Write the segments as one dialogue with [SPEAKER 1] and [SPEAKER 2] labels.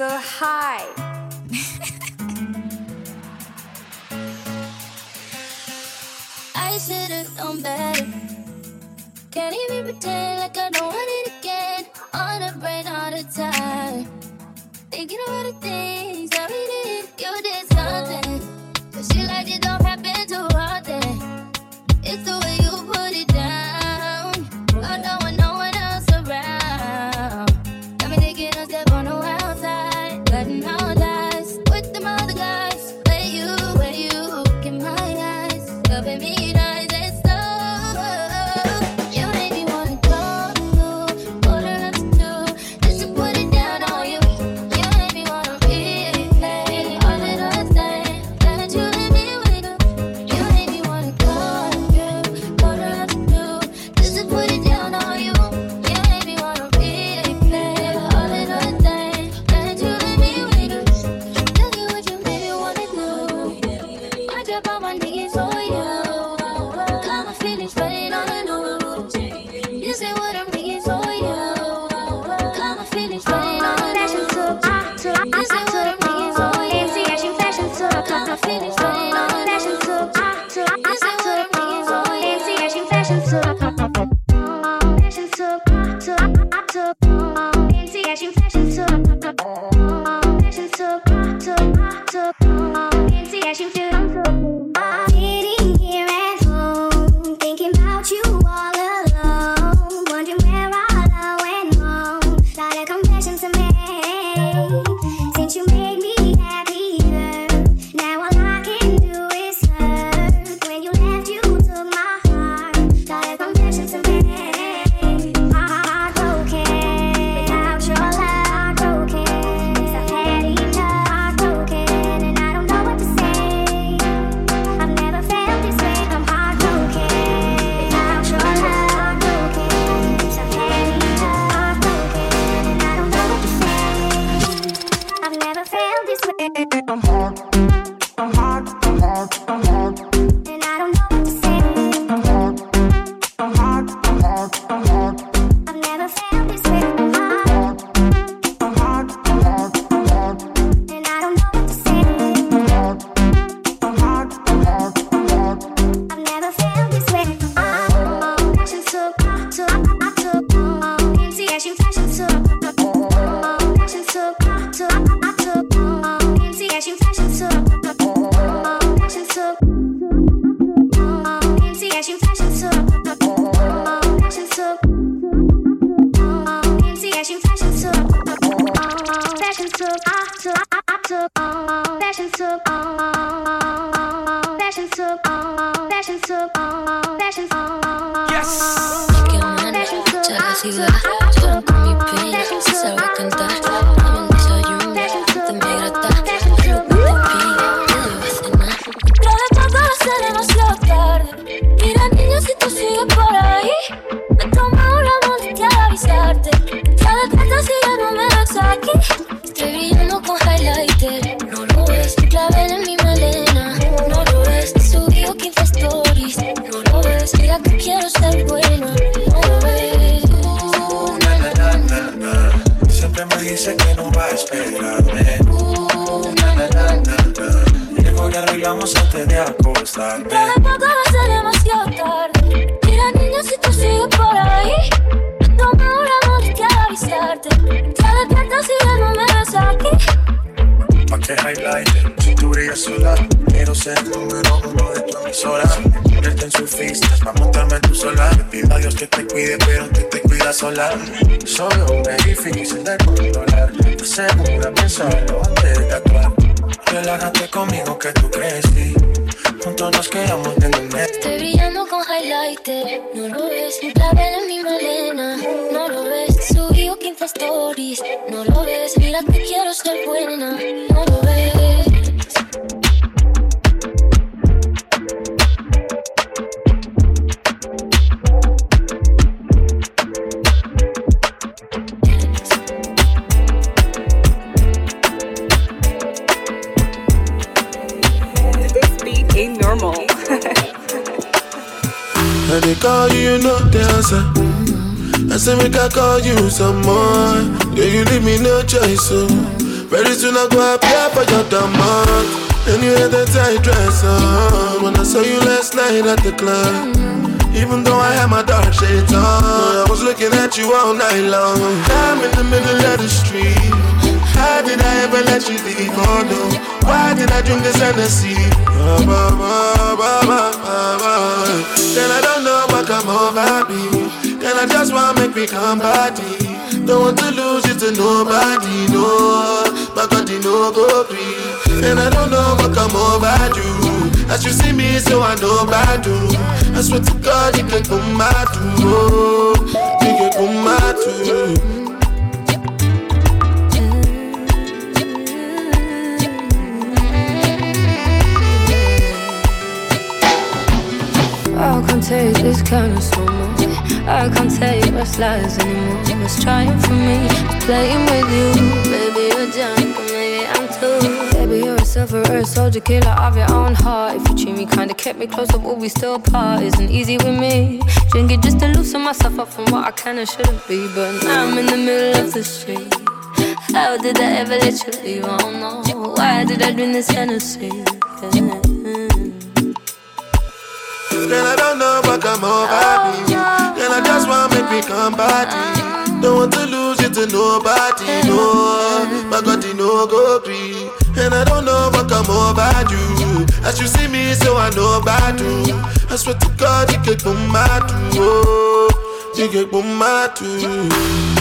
[SPEAKER 1] so high.
[SPEAKER 2] I should've known better. Can't even pretend like I don't want it again. On a brain all the time, thinking about a thing. pide, pero te
[SPEAKER 3] cuidas sola. Solo me difícil de controlar. Te segura pensarlo antes de actuar. Relájate conmigo que tú crees, sí. Juntos nos quedamos en el mes.
[SPEAKER 2] Estoy brillando con highlighter, no lo ves. Un clavel en mi melena, no lo ves. Subí 15 stories, no lo ves. Mira, te quiero ser buena, no lo ves.
[SPEAKER 4] I they call you, you know the answer. I say we can call you some more. Yeah, you leave me no choice, so very soon I go appear for your demand. And you had that tight dress on when I saw you last night at the club. Even though I had my dark shades on, I was looking at you all night long. I'm in the middle of the street. How did I ever let you leave? Oh no, why did I drink this Hennessy? Ba, ba, ba, ba, ba. Then I don't know what come over me. Then I just wanna make me come body. Don't want to lose you to nobody, no. But God, you know go free. And I don't know what come over you. As you see me, so I know about you. I swear to God, you can come out too. You can come out too.
[SPEAKER 2] Take this kind of slow mo. I can't take what's lies anymore. It's trying for me, playing with you. Baby, you're drunk, or maybe I'm too. Baby, you're a sufferer, soldier, killer of your own heart. If you treat me kinda kept me close, but we still part. Isn't easy with me. Drink it just to loosen myself up from what I can and shouldn't be. But now I'm in the middle of the street. How did I ever let you leave? I don't know. Why did I drink this Hennessy?
[SPEAKER 4] Then I don't know come over me. Oh, then I just wanna make me come body. Don't want to lose you to nobody, no. My God, you know go free. And I don't know what come over about you. As you see me, so I know about you. I swear to God, you can come my too. You can come my too.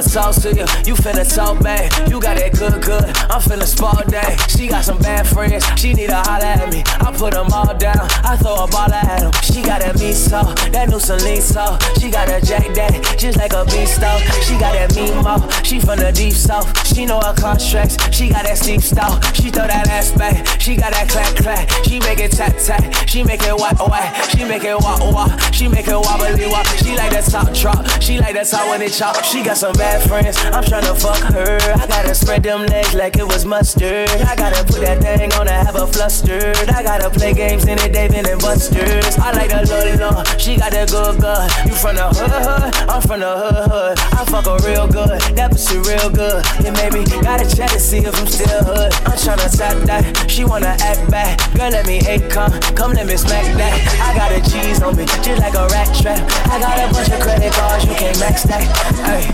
[SPEAKER 1] Much sauce to you. You finna talk bad. You got that good, good. I'm finna spar day. She got some bad friends. She need to holler at me. I put them all down. I throw a ball at them. She got that meat sauce, that new Celine sauce. She got a Jack Daddy, just like a beast stove. She got that meat mouth. She from the deep south. She know her contracts. She got that steep style. She throw that ass back. She got that clack clack. She make it tap tap. She make it whack whack. She make it walk walk. She make it wobbly wop. She like that top drop. She like that top when it chop. She got some bad friends. I'm tryna fuck her. I gotta spread them legs like it was mustard. I gotta put that thing on her, have her flustered. I gotta play games in it, David and Buster's. I like the little long. She got that good good. You from the hood hood? I'm from the hood hood. I fuck her real good. That pussy real good. It made me gotta check to see if I'm still hood. I'm tryna tap that. She wanna act back. Girl, let me eight come. Come let me smack that. I got a cheese on me, just like a rat trap. I got a bunch of credit cards, you can't max that. Hey,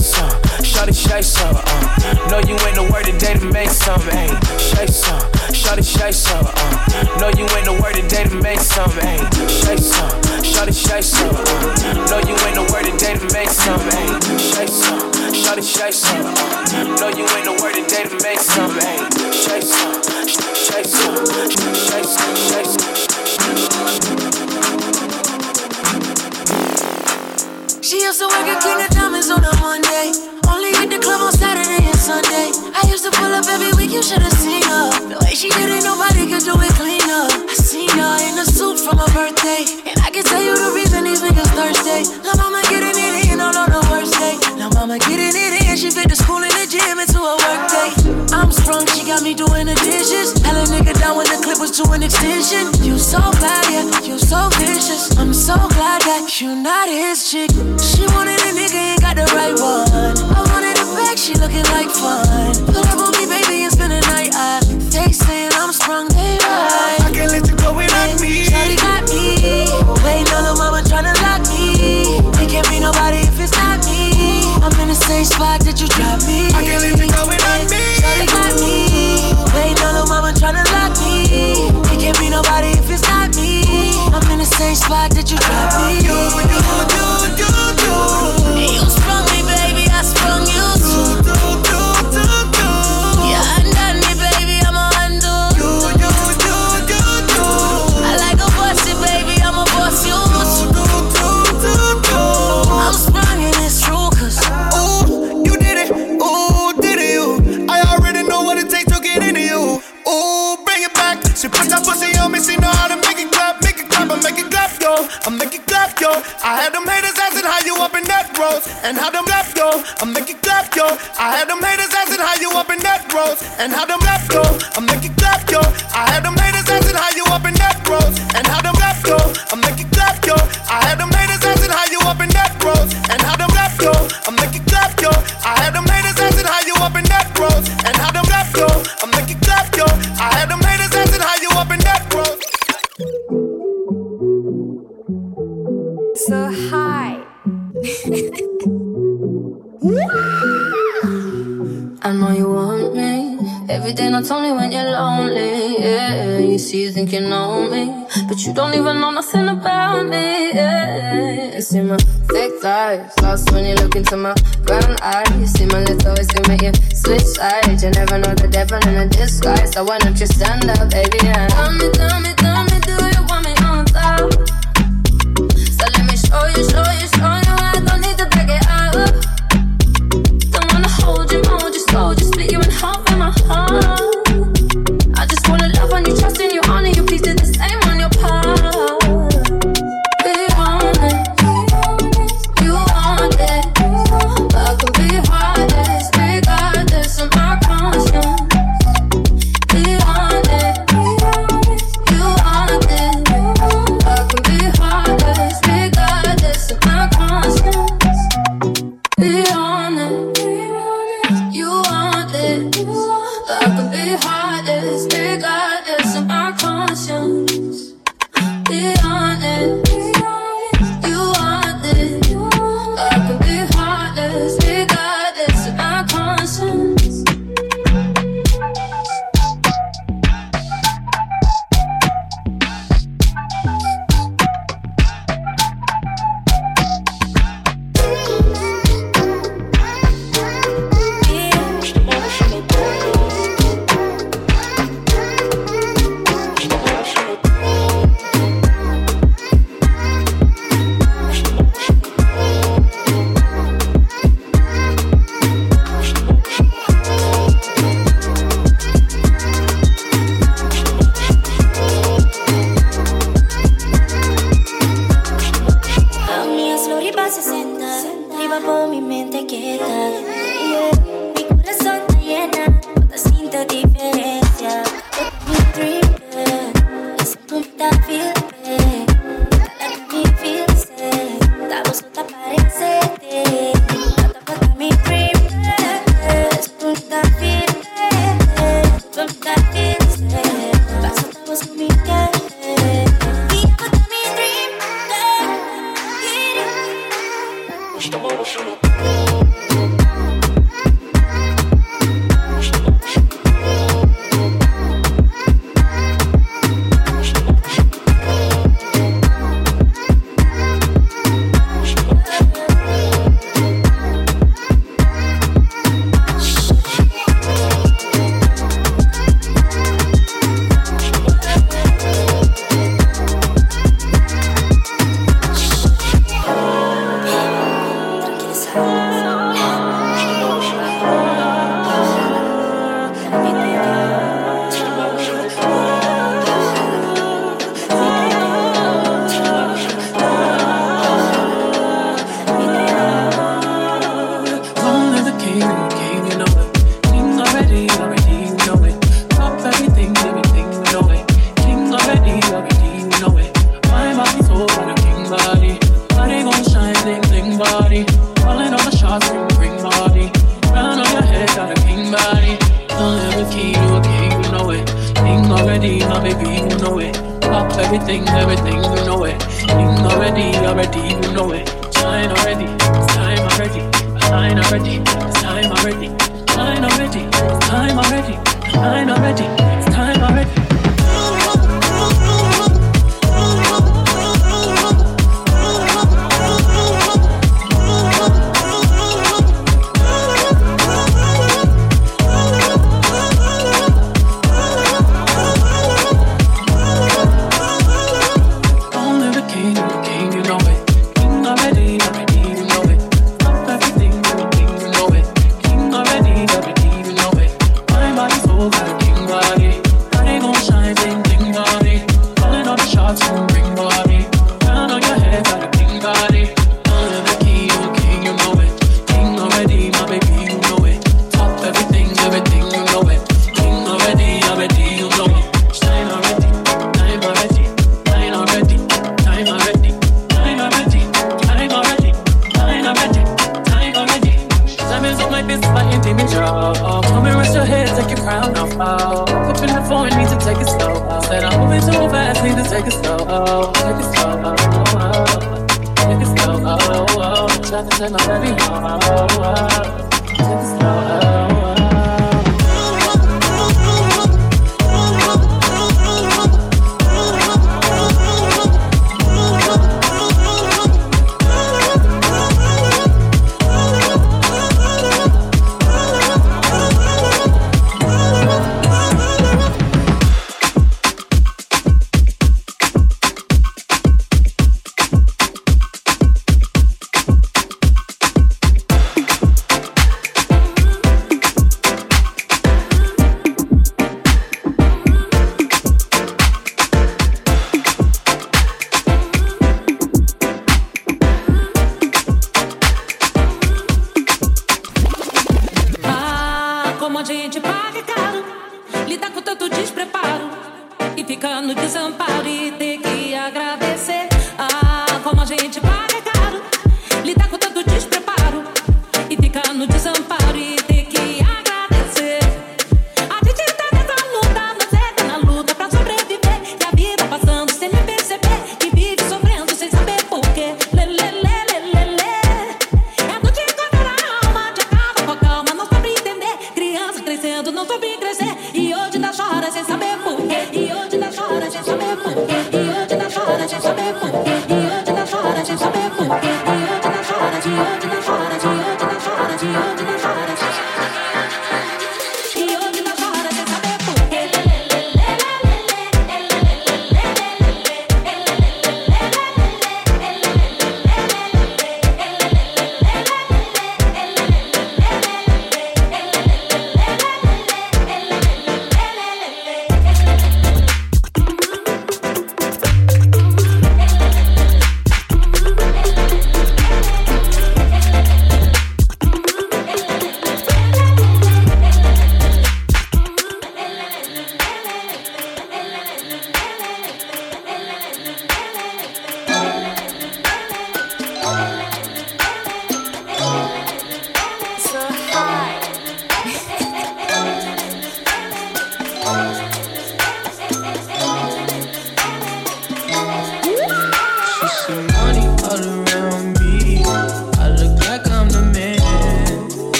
[SPEAKER 1] some, shawty shake some. Uh. Know you ain't the word today to make some. Hey, shake some, shawty shake some. Uh. Know you ain't the word today to make some. Hey, shake some, shawty shake some. Uh. Know you ain't the word today to make some. Hey, shake some, shawty shake some. Uh. Know you ain't the word today to make some. Hey, shake some, shake some, shake some, shake some.
[SPEAKER 5] She used to work at King of Diamonds on a Monday. Only hit the club on Saturday and Sunday. I used to pull up every week, you should've seen her. The way she did it, nobody could do it cleaner. I seen her in a suit for my birthday. And I can tell you the reason these niggas thirsty. La mama getting it in all on the worst day. La mama getting it in, she fit the school and the gym into a work day. I'm strong, she got me doing the dishes. Hell a nigga down with the was to an extension. You so bad, yeah, you so vicious. I'm so glad that you not his chick. She wanted a nigga, ain't got the right one. I wanted a bag, she looking like fun. Pull up on me, baby, and spend the night. I, they saying I'm strong, they right.
[SPEAKER 6] I can't let you go without me.
[SPEAKER 5] Shawty got me. Playing on the mama tryna lock me. It can't be nobody if it's not me. I'm in the same spot that you dropped me.
[SPEAKER 6] I can't let you go without me.
[SPEAKER 5] Shawty got me. Playing on the mama tryna lock me. same spot that you dropped me.
[SPEAKER 6] You, you, you. She
[SPEAKER 7] don't even know nothing about me. Yeah. You see my thick thighs, lost when you look into my brown eyes. You see my lips always commit you switch sides. You never know the devil in a disguise. So why don't you stand up, baby? Yeah. you gave Take it slow, oh, take it slow, oh, oh. Take it slow, oh, oh. Nothing my
[SPEAKER 8] baby, oh,
[SPEAKER 9] oh, oh. Take it slow, oh.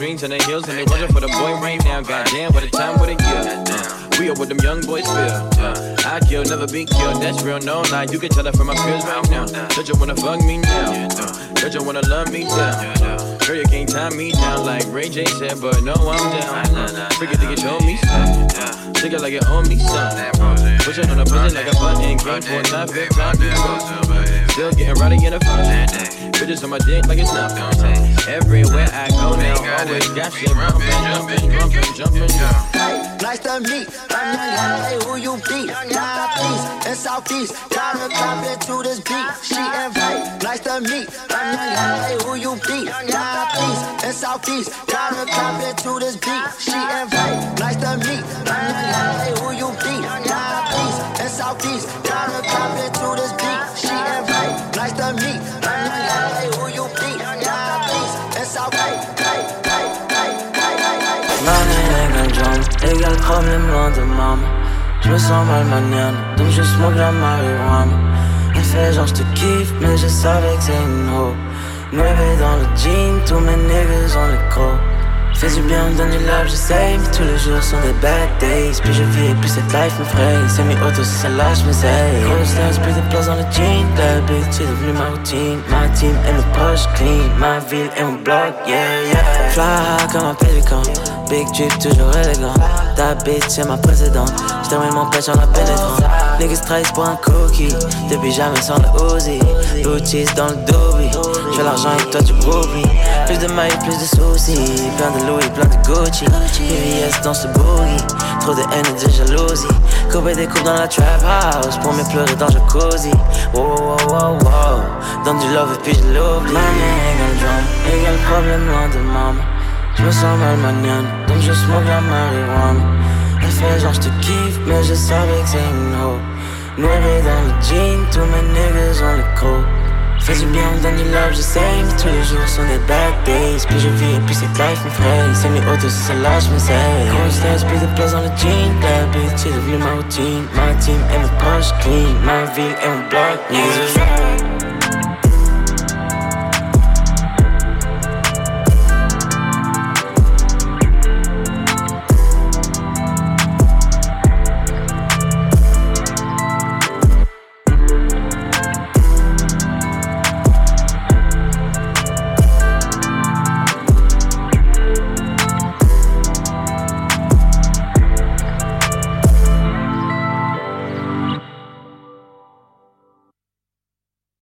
[SPEAKER 10] Dreams and the hills, and they wonder for the boy right now. Goddamn, what a time, what a year. Uh, we are what them young boys feel. Uh, I kill, never be killed. That's real, no lie. You can tell that from my feels right now. That you wanna fuck me now. Uh, that you wanna love me down. Girl, you can't tie me down like Ray J said, but no, I'm down. Forget to get show me some. Take it like it owe me some. Push it on a pussy like a button. For a time, fit time. Still getting rowdy in the front. Bitches on my dick like it's nothing. Everywhere I go now, always got shit jumping, jumping, jumping, jumping. Hey,
[SPEAKER 11] nice to meet. I'm young, hey, who you be? Northeast and Southeast, gotta clap it to this beat. She invite, nice to meet. I'm young, hey, who you be? Northeast and Southeast, gotta clap it to this beat. She invite,
[SPEAKER 12] Égal problème loin de maman. Je me sens mal manière Donc je smoke la marijuana. Elle fait genre je te kiffe Mais je savais que c'est une ho Nueve dans le jean Tous mes niggas ont le crocs Fais du bien, donne du love, j'essaye Mais tous les jours sont des bad days. Plus je vis, plus cette life me fraye C'est mes autos, si ça lâche, m'essaye Gros stress, plus de place dans le jean. C'est devenu ma routine. Ma team et mes poches clean. Ma ville et mon bloc, yeah, yeah. Fly comme un pélican. Big drip, toujours élégant. Ta bitch, c'est ma précédente J'termine mon pêche en la pénétrant Niggas trahissent pour un cookie. Depuis jamais sans le Uzi. Booties dans le Dobby J'fais l'argent et toi tu bouilles Plus de mailles, plus de soucis. Plein de Louis, plein de Gucci VVS dans ce boogie trop de haine et de jalousie. Couper des coupes dans la trap house pour me pleurer dans le jacuzzi. Wow, wow, wow, wow. Donne du love et puis je l'oublie. Money égale drama, égale problème loin de maman. Je me sens mal maniane, donc je smoke la marijuana. Elle fait genre je te kiffe, mais je savais que c'est une ho. Noiré dans le jean, tous mes niggas ont le croc. Fais du bien, on donne du love, j'essaye, mais tous les jours sont des bad. Puis je vis et puis cette life me fraye. C'est mes autos, c'est celle-là, je me. Quand je plus de place dans le jean. Bitch, c'est devenu ma routine. Ma team et mes poches clean. Ma vie et mon bloc, niggas